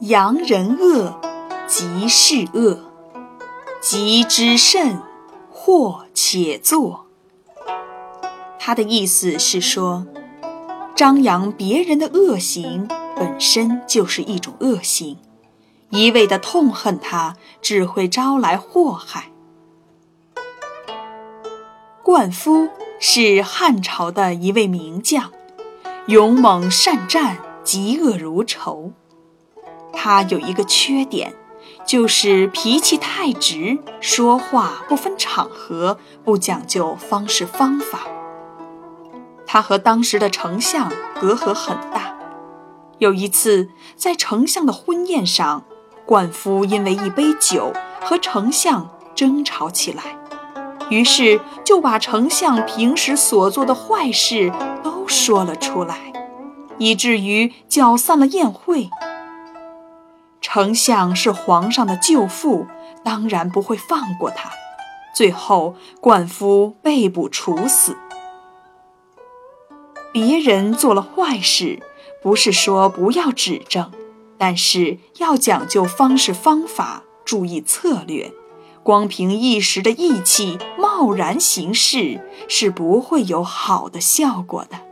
扬人恶，即是恶；急之甚，或且作。他的意思是说，张扬别人的恶行本身就是一种恶行，一味的痛恨他，只会招来祸害。灌夫是汉朝的一位名将，勇猛善战，嫉恶如仇。他有一个缺点，就是脾气太直，说话不分场合，不讲究方式方法。他和当时的丞相隔阂很大。有一次，在丞相的婚宴上，灌夫因为一杯酒和丞相争吵起来，于是就把丞相平时所做的坏事都说了出来，以至于搅散了宴会。丞相是皇上的舅父，当然不会放过他。最后，灌夫被捕处死。别人做了坏事，不是说不要指正，但是要讲究方式方法，注意策略。光凭一时的义气，贸然行事，是不会有好的效果的。